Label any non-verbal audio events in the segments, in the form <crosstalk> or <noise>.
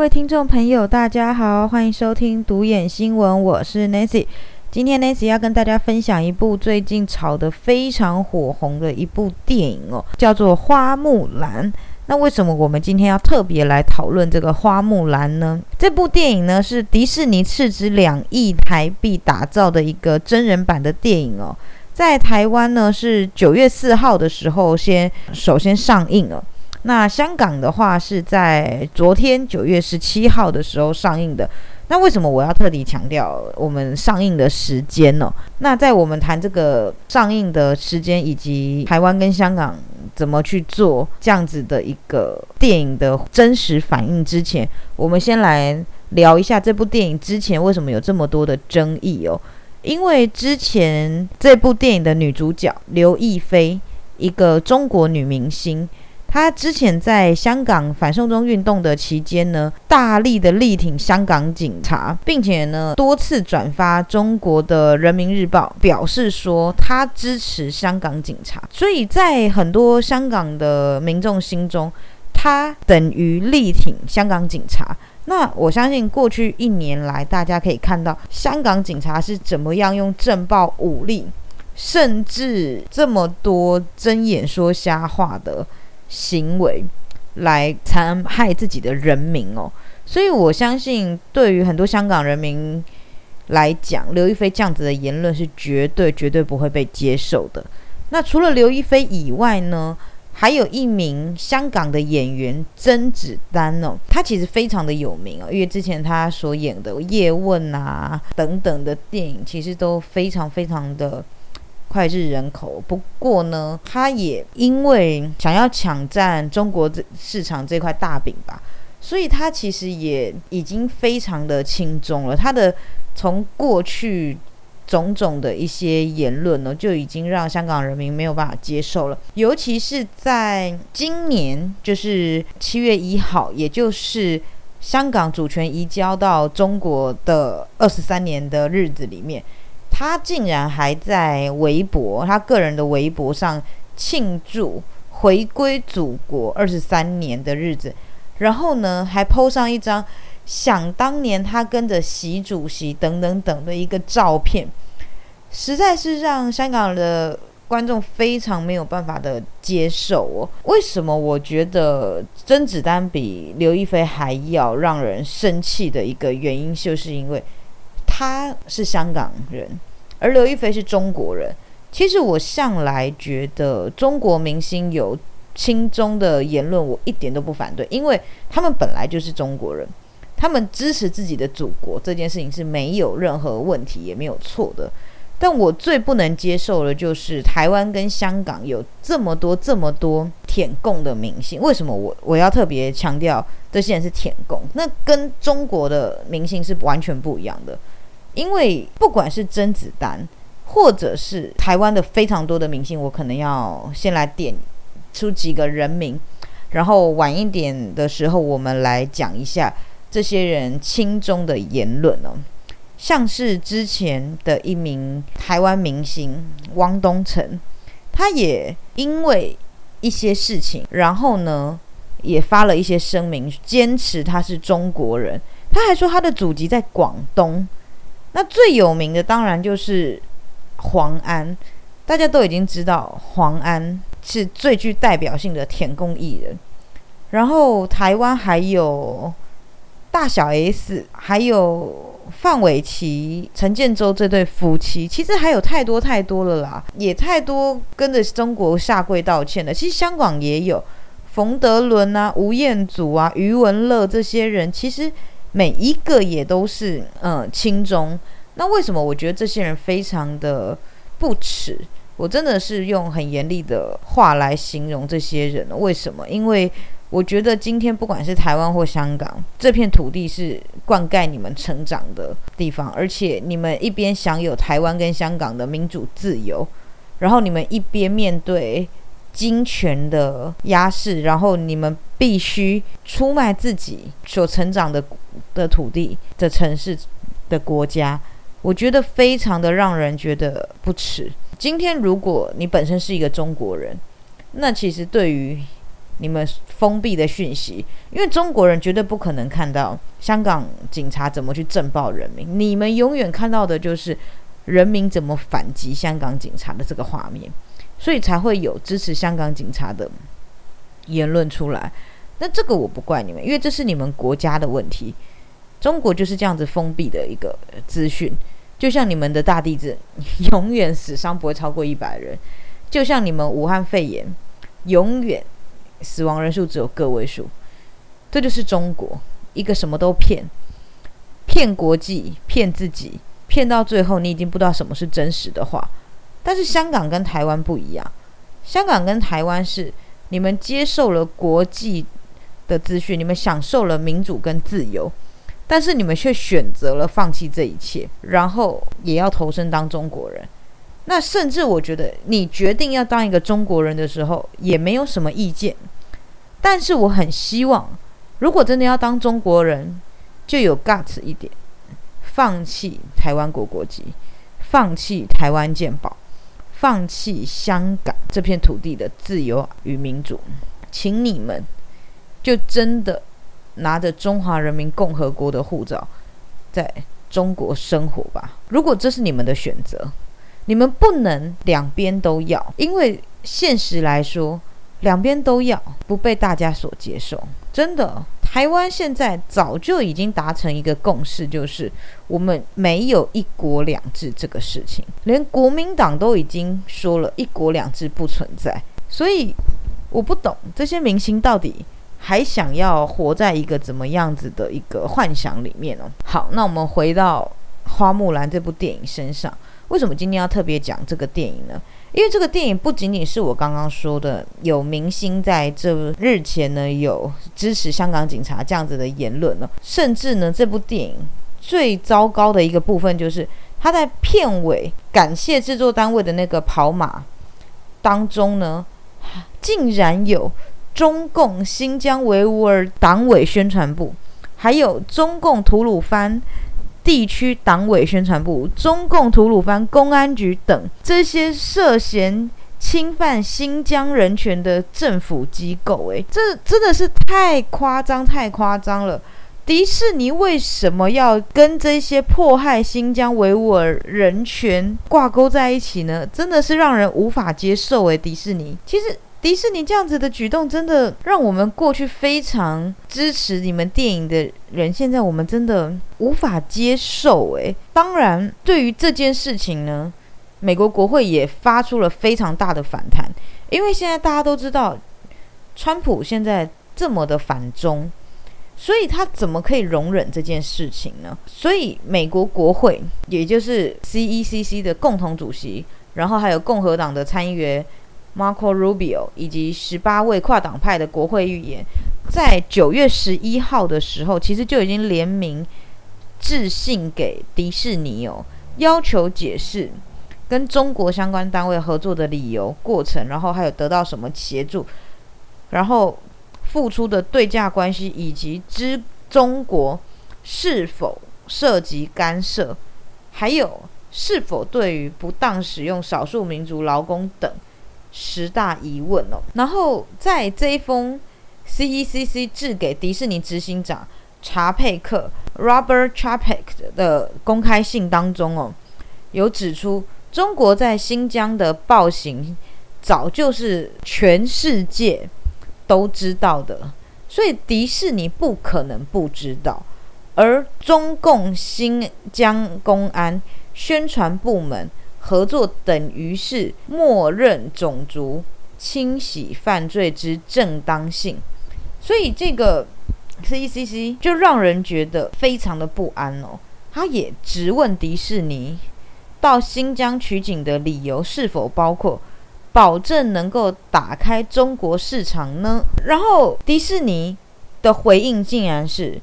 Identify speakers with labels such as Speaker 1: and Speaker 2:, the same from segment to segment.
Speaker 1: 各位听众朋友，大家好，欢迎收听独眼新闻，我是 Nancy。今天 Nancy 要跟大家分享一部最近炒得非常火红的一部电影哦，叫做《花木兰》。那为什么我们今天要特别来讨论这个《花木兰》呢？这部电影呢是迪士尼斥资两亿台币打造的一个真人版的电影哦，在台湾呢是九月四号的时候先首先上映了。那香港的话是在昨天九月十七号的时候上映的。那为什么我要特地强调我们上映的时间呢？那在我们谈这个上映的时间以及台湾跟香港怎么去做这样子的一个电影的真实反应之前，我们先来聊一下这部电影之前为什么有这么多的争议哦。因为之前这部电影的女主角刘亦菲，一个中国女明星。他之前在香港反送中运动的期间呢，大力的力挺香港警察，并且呢多次转发中国的人民日报，表示说他支持香港警察。所以在很多香港的民众心中，他等于力挺香港警察。那我相信过去一年来，大家可以看到香港警察是怎么样用政暴武力，甚至这么多睁眼说瞎话的。行为来残害自己的人民哦，所以我相信对于很多香港人民来讲，刘亦菲这样子的言论是绝对绝对不会被接受的。那除了刘亦菲以外呢，还有一名香港的演员甄子丹哦，他其实非常的有名哦，因为之前他所演的《叶问》啊等等的电影，其实都非常非常的。脍炙人口。不过呢，他也因为想要抢占中国这市场这块大饼吧，所以他其实也已经非常的轻重了。他的从过去种种的一些言论呢，就已经让香港人民没有办法接受了。尤其是在今年，就是七月一号，也就是香港主权移交到中国的二十三年的日子里面。他竟然还在微博，他个人的微博上庆祝回归祖国二十三年的日子，然后呢，还 PO 上一张想当年他跟着习主席等等等的一个照片，实在是让香港的观众非常没有办法的接受哦。为什么我觉得甄子丹比刘亦菲还要让人生气的一个原因，就是因为他是香港人。而刘亦菲是中国人，其实我向来觉得中国明星有亲中的言论，我一点都不反对，因为他们本来就是中国人，他们支持自己的祖国这件事情是没有任何问题也没有错的。但我最不能接受的就是台湾跟香港有这么多这么多舔共的明星，为什么我我要特别强调这些人是舔共？那跟中国的明星是完全不一样的。因为不管是甄子丹，或者是台湾的非常多的明星，我可能要先来点出几个人名，然后晚一点的时候，我们来讲一下这些人心中的言论哦。像是之前的一名台湾明星汪东城，他也因为一些事情，然后呢也发了一些声明，坚持他是中国人，他还说他的祖籍在广东。那最有名的当然就是黄安，大家都已经知道黄安是最具代表性的舔共艺人。然后台湾还有大小 S，还有范玮琪、陈建州这对夫妻，其实还有太多太多了啦，也太多跟着中国下跪道歉的。其实香港也有冯德伦啊、吴彦祖啊、余文乐这些人，其实。每一个也都是嗯轻中，那为什么我觉得这些人非常的不耻？我真的是用很严厉的话来形容这些人为什么？因为我觉得今天不管是台湾或香港，这片土地是灌溉你们成长的地方，而且你们一边享有台湾跟香港的民主自由，然后你们一边面对。金权的压制，然后你们必须出卖自己所成长的的土地的城市的国家，我觉得非常的让人觉得不耻。今天如果你本身是一个中国人，那其实对于你们封闭的讯息，因为中国人绝对不可能看到香港警察怎么去震爆人民，你们永远看到的就是人民怎么反击香港警察的这个画面，所以才会有支持香港警察的言论出来。那这个我不怪你们，因为这是你们国家的问题。中国就是这样子封闭的一个资讯，就像你们的大地震，<laughs> 永远死伤不会超过一百人，就像你们武汉肺炎，永远。死亡人数只有个位数，这就是中国一个什么都骗，骗国际，骗自己，骗到最后你已经不知道什么是真实的话。但是香港跟台湾不一样，香港跟台湾是你们接受了国际的资讯，你们享受了民主跟自由，但是你们却选择了放弃这一切，然后也要投身当中国人。那甚至我觉得，你决定要当一个中国人的时候，也没有什么意见。但是我很希望，如果真的要当中国人，就有 guts 一点，放弃台湾国国籍，放弃台湾健保，放弃香港这片土地的自由与民主，请你们就真的拿着中华人民共和国的护照，在中国生活吧。如果这是你们的选择，你们不能两边都要，因为现实来说。两边都要，不被大家所接受。真的，台湾现在早就已经达成一个共识，就是我们没有一国两制这个事情，连国民党都已经说了一国两制不存在。所以我不懂这些明星到底还想要活在一个怎么样子的一个幻想里面哦。好，那我们回到《花木兰》这部电影身上，为什么今天要特别讲这个电影呢？因为这个电影不仅仅是我刚刚说的有明星在这日前呢有支持香港警察这样子的言论呢，甚至呢这部电影最糟糕的一个部分就是他在片尾感谢制作单位的那个跑马当中呢，竟然有中共新疆维吾尔党委宣传部，还有中共吐鲁番。地区党委宣传部、中共吐鲁番公安局等这些涉嫌侵犯新疆人权的政府机构，诶，这真的是太夸张、太夸张了！迪士尼为什么要跟这些迫害新疆维吾尔人权挂钩在一起呢？真的是让人无法接受，诶，迪士尼其实。迪士尼这样子的举动，真的让我们过去非常支持你们电影的人，现在我们真的无法接受。诶，当然，对于这件事情呢，美国国会也发出了非常大的反弹，因为现在大家都知道，川普现在这么的反中，所以他怎么可以容忍这件事情呢？所以美国国会，也就是 C.E.C.C 的共同主席，然后还有共和党的参议员。Marco Rubio 以及十八位跨党派的国会议员，在九月十一号的时候，其实就已经联名致信给迪士尼哦，要求解释跟中国相关单位合作的理由、过程，然后还有得到什么协助，然后付出的对价关系，以及之中国是否涉及干涉，还有是否对于不当使用少数民族劳工等。十大疑问哦，然后在这一封 C.E.C.C 致给迪士尼执行长查佩克 （Robert Chapek） 的公开信当中哦，有指出中国在新疆的暴行早就是全世界都知道的，所以迪士尼不可能不知道，而中共新疆公安宣传部门。合作等于是默认种族清洗犯罪之正当性，所以这个 C.C.C 就让人觉得非常的不安哦。他也直问迪士尼到新疆取景的理由是否包括保证能够打开中国市场呢？然后迪士尼的回应竟然是：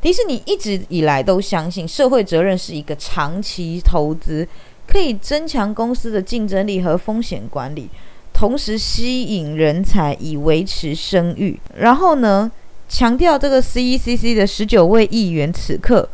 Speaker 1: 迪士尼一直以来都相信社会责任是一个长期投资。可以增强公司的竞争力和风险管理，同时吸引人才以维持声誉。然后呢，强调这个 C.E.C.C 的十九位议员此刻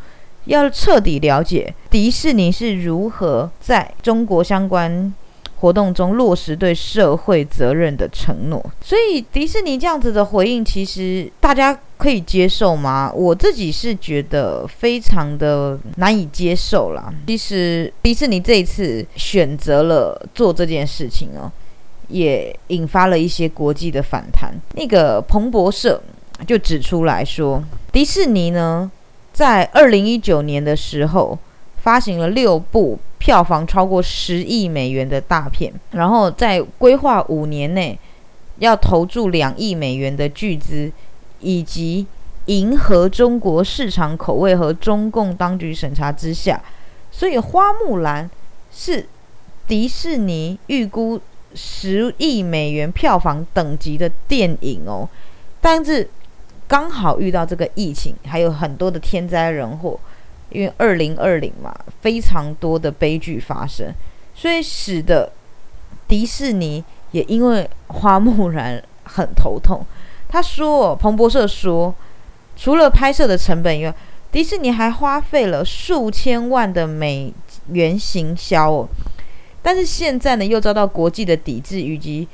Speaker 1: 要彻底了解迪士尼是如何在中国相关活动中落实对社会责任的承诺。所以迪士尼这样子的回应，其实大家可以接受吗？我自己是觉得非常的难以接受啦。其实迪士尼这一次选择了做这件事情哦，也引发了一些国际的反弹。那个彭博社就指出来说，迪士尼呢，在二零一九年的时候。发行了六部票房超过十亿美元的大片，然后在规划五年内要投注两亿美元的巨资，以及迎合中国市场口味和中共当局审查之下，所以《花木兰》是迪士尼预估十亿美元票房等级的电影哦，但是刚好遇到这个疫情，还有很多的天灾人祸。因为二零二零嘛，非常多的悲剧发生，所以使得迪士尼也因为花木兰很头痛。他说，彭博社说，除了拍摄的成本以外，迪士尼还花费了数千万的美元行销哦。但是现在呢，又遭到国际的抵制以及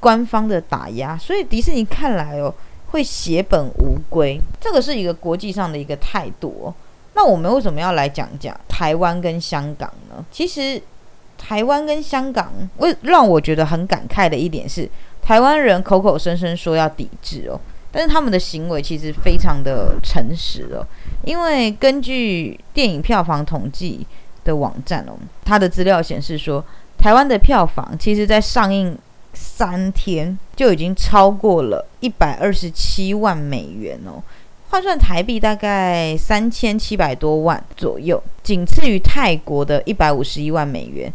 Speaker 1: 官方的打压，所以迪士尼看来哦，会血本无归。这个是一个国际上的一个态度。那我们为什么要来讲讲台湾跟香港呢？其实，台湾跟香港为让我觉得很感慨的一点是，台湾人口口声声说要抵制哦，但是他们的行为其实非常的诚实哦。因为根据电影票房统计的网站哦，它的资料显示说，台湾的票房其实在上映三天就已经超过了一百二十七万美元哦。换算台币大概三千七百多万左右，仅次于泰国的一百五十一万美元。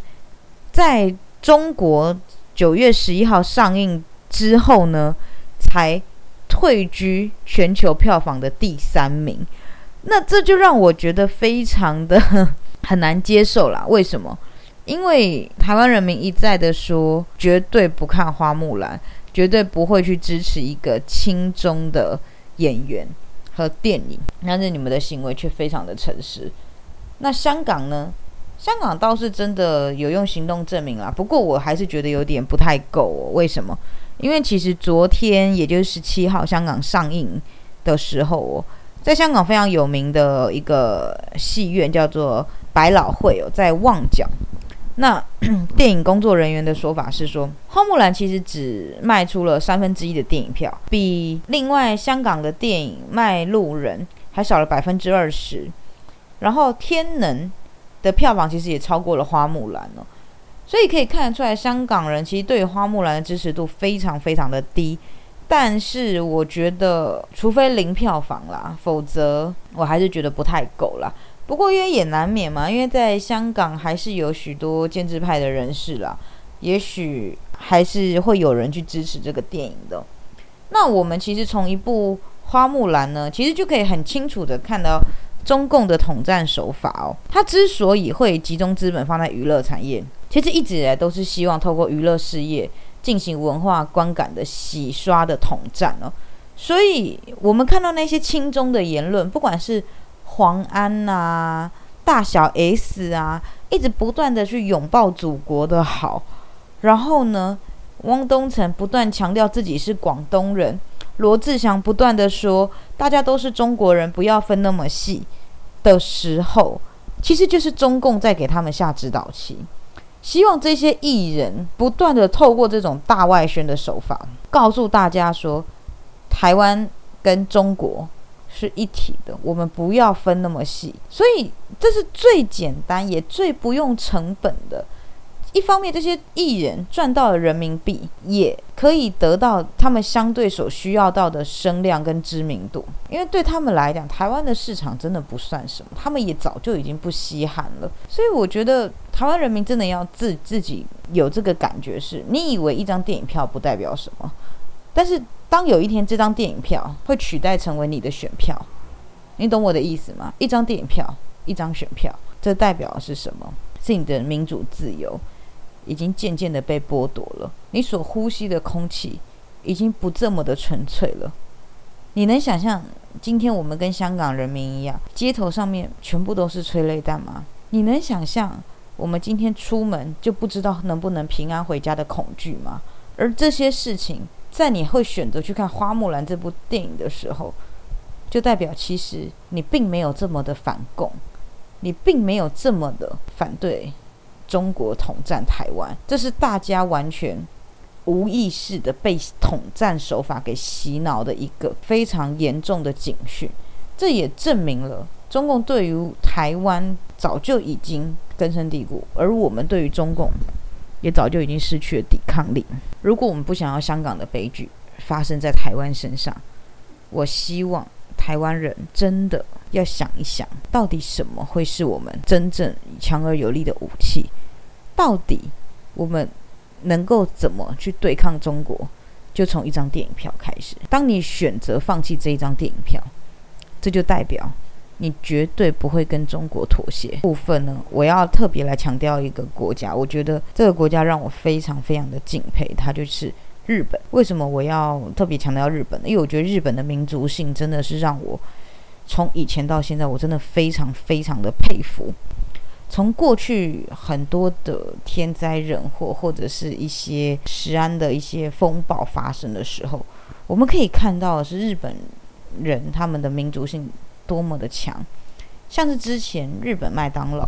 Speaker 1: 在中国九月十一号上映之后呢，才退居全球票房的第三名。那这就让我觉得非常的 <laughs> 很难接受啦。为什么？因为台湾人民一再的说，绝对不看花木兰，绝对不会去支持一个亲中的演员。和电影，但是你们的行为却非常的诚实。那香港呢？香港倒是真的有用行动证明啦。不过我还是觉得有点不太够哦。为什么？因为其实昨天，也就是十七号，香港上映的时候哦，在香港非常有名的一个戏院叫做百老汇哦，在旺角。那 <clears throat> 电影工作人员的说法是说，《花木兰》其实只卖出了三分之一的电影票，比另外香港的电影《卖路人》还少了百分之二十。然后《天能》的票房其实也超过了《花木兰》哦，所以可以看得出来，香港人其实对《花木兰》的支持度非常非常的低。但是我觉得，除非零票房啦，否则我还是觉得不太够啦。不过，因为也难免嘛，因为在香港还是有许多建制派的人士啦，也许还是会有人去支持这个电影的。那我们其实从一部《花木兰》呢，其实就可以很清楚的看到中共的统战手法哦。他之所以会集中资本放在娱乐产业，其实一直以来都是希望透过娱乐事业进行文化观感的洗刷的统战哦。所以，我们看到那些亲中的言论，不管是黄安呐，大小 S 啊，一直不断的去拥抱祖国的好，然后呢，汪东城不断强调自己是广东人，罗志祥不断的说大家都是中国人，不要分那么细的时候，其实就是中共在给他们下指导期，希望这些艺人不断的透过这种大外宣的手法，告诉大家说，台湾跟中国。是一体的，我们不要分那么细，所以这是最简单也最不用成本的。一方面，这些艺人赚到了人民币，也可以得到他们相对所需要到的声量跟知名度。因为对他们来讲，台湾的市场真的不算什么，他们也早就已经不稀罕了。所以，我觉得台湾人民真的要自自己有这个感觉：是你以为一张电影票不代表什么？但是，当有一天这张电影票会取代成为你的选票，你懂我的意思吗？一张电影票，一张选票，这代表的是什么？是你的民主自由已经渐渐的被剥夺了，你所呼吸的空气已经不这么的纯粹了。你能想象今天我们跟香港人民一样，街头上面全部都是催泪弹吗？你能想象我们今天出门就不知道能不能平安回家的恐惧吗？而这些事情，在你会选择去看《花木兰》这部电影的时候，就代表其实你并没有这么的反共，你并没有这么的反对中国统战台湾，这是大家完全无意识的被统战手法给洗脑的一个非常严重的警讯。这也证明了中共对于台湾早就已经根深蒂固，而我们对于中共也早就已经失去了抵抗力。如果我们不想要香港的悲剧发生在台湾身上，我希望。台湾人真的要想一想，到底什么会是我们真正强而有力的武器？到底我们能够怎么去对抗中国？就从一张电影票开始。当你选择放弃这一张电影票，这就代表你绝对不会跟中国妥协。部分呢，我要特别来强调一个国家，我觉得这个国家让我非常非常的敬佩，它就是。日本为什么我要特别强调日本呢？因为我觉得日本的民族性真的是让我从以前到现在，我真的非常非常的佩服。从过去很多的天灾人祸或者是一些食安的一些风暴发生的时候，我们可以看到的是日本人他们的民族性多么的强。像是之前日本麦当劳，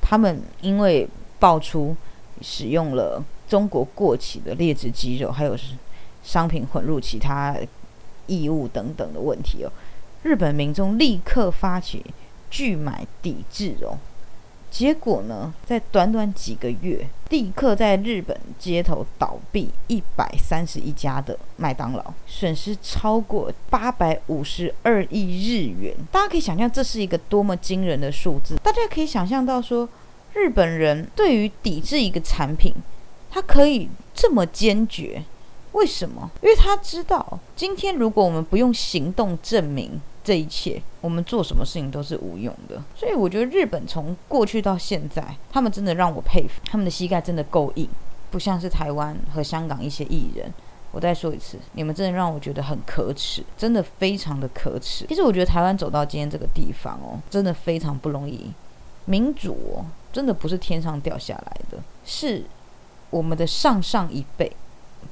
Speaker 1: 他们因为爆出使用了。中国过期的劣质鸡肉，还有是商品混入其他异物等等的问题哦，日本民众立刻发起拒买抵制哦，结果呢，在短短几个月，立刻在日本街头倒闭一百三十一家的麦当劳，损失超过八百五十二亿日元。大家可以想象这是一个多么惊人的数字。大家可以想象到说，日本人对于抵制一个产品。他可以这么坚决，为什么？因为他知道，今天如果我们不用行动证明这一切，我们做什么事情都是无用的。所以我觉得日本从过去到现在，他们真的让我佩服，他们的膝盖真的够硬，不像是台湾和香港一些艺人。我再说一次，你们真的让我觉得很可耻，真的非常的可耻。其实我觉得台湾走到今天这个地方哦，真的非常不容易。民主哦，真的不是天上掉下来的，是。我们的上上一辈，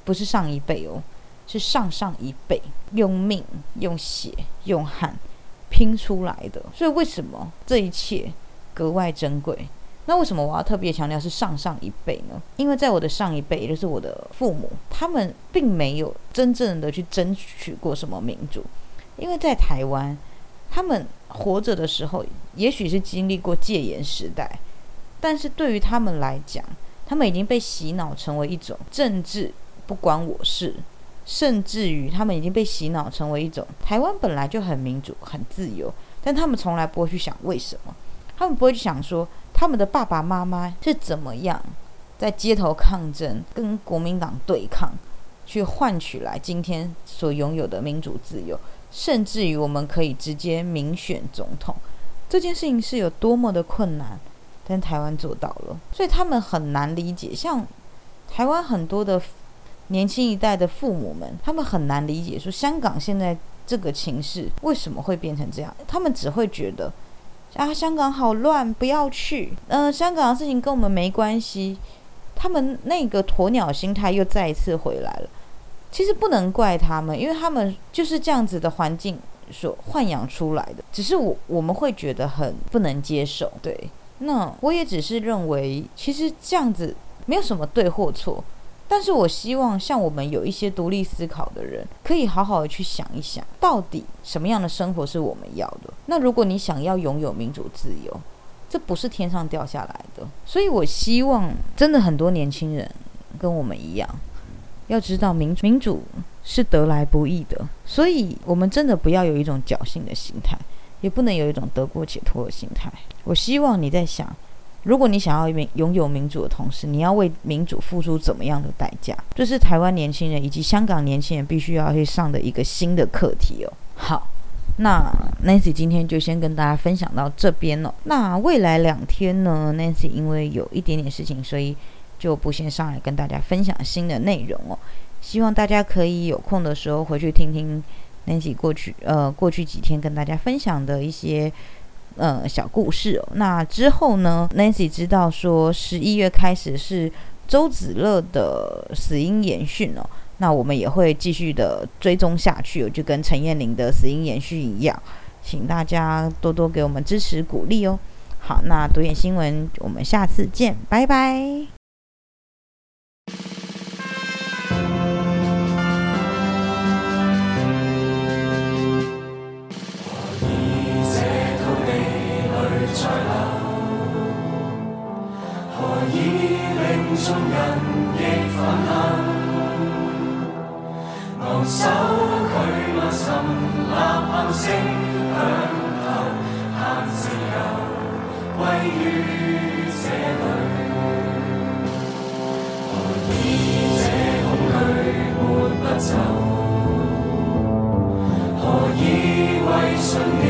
Speaker 1: 不是上一辈哦，是上上一辈用命、用血、用汗拼出来的。所以为什么这一切格外珍贵？那为什么我要特别强调是上上一辈呢？因为在我的上一辈，也就是我的父母，他们并没有真正的去争取过什么民主。因为在台湾，他们活着的时候，也许是经历过戒严时代，但是对于他们来讲，他们已经被洗脑成为一种政治不关我事，甚至于他们已经被洗脑成为一种台湾本来就很民主、很自由，但他们从来不会去想为什么，他们不会去想说他们的爸爸妈妈是怎么样在街头抗争、跟国民党对抗，去换取来今天所拥有的民主自由，甚至于我们可以直接民选总统，这件事情是有多么的困难。但台湾做到了，所以他们很难理解。像台湾很多的年轻一代的父母们，他们很难理解，说香港现在这个情势为什么会变成这样？他们只会觉得啊，香港好乱，不要去。嗯，香港的事情跟我们没关系。他们那个鸵鸟心态又再一次回来了。其实不能怪他们，因为他们就是这样子的环境所豢养出来的。只是我我们会觉得很不能接受，对。那我也只是认为，其实这样子没有什么对或错，但是我希望像我们有一些独立思考的人，可以好好的去想一想，到底什么样的生活是我们要的。那如果你想要拥有民主自由，这不是天上掉下来的。所以我希望真的很多年轻人跟我们一样，要知道民民主是得来不易的，所以我们真的不要有一种侥幸的心态。也不能有一种得过且过的心态。我希望你在想，如果你想要民拥有民主的同时，你要为民主付出怎么样的代价？这是台湾年轻人以及香港年轻人必须要去上的一个新的课题哦。好，那 Nancy 今天就先跟大家分享到这边了。那未来两天呢，Nancy 因为有一点点事情，所以就不先上来跟大家分享新的内容哦。希望大家可以有空的时候回去听听。Nancy 过去呃过去几天跟大家分享的一些呃小故事哦。那之后呢，Nancy 知道说十一月开始是周子乐的死因延讯哦，那我们也会继续的追踪下去哦，就跟陈燕玲的死因延续一样，请大家多多给我们支持鼓励哦。好，那独眼新闻，我们下次见，拜拜。
Speaker 2: 众人亦愤恨，昂首拒落沉，呐喊声响透，盼自由归于这里。何以这恐惧抹不走？何以为信念？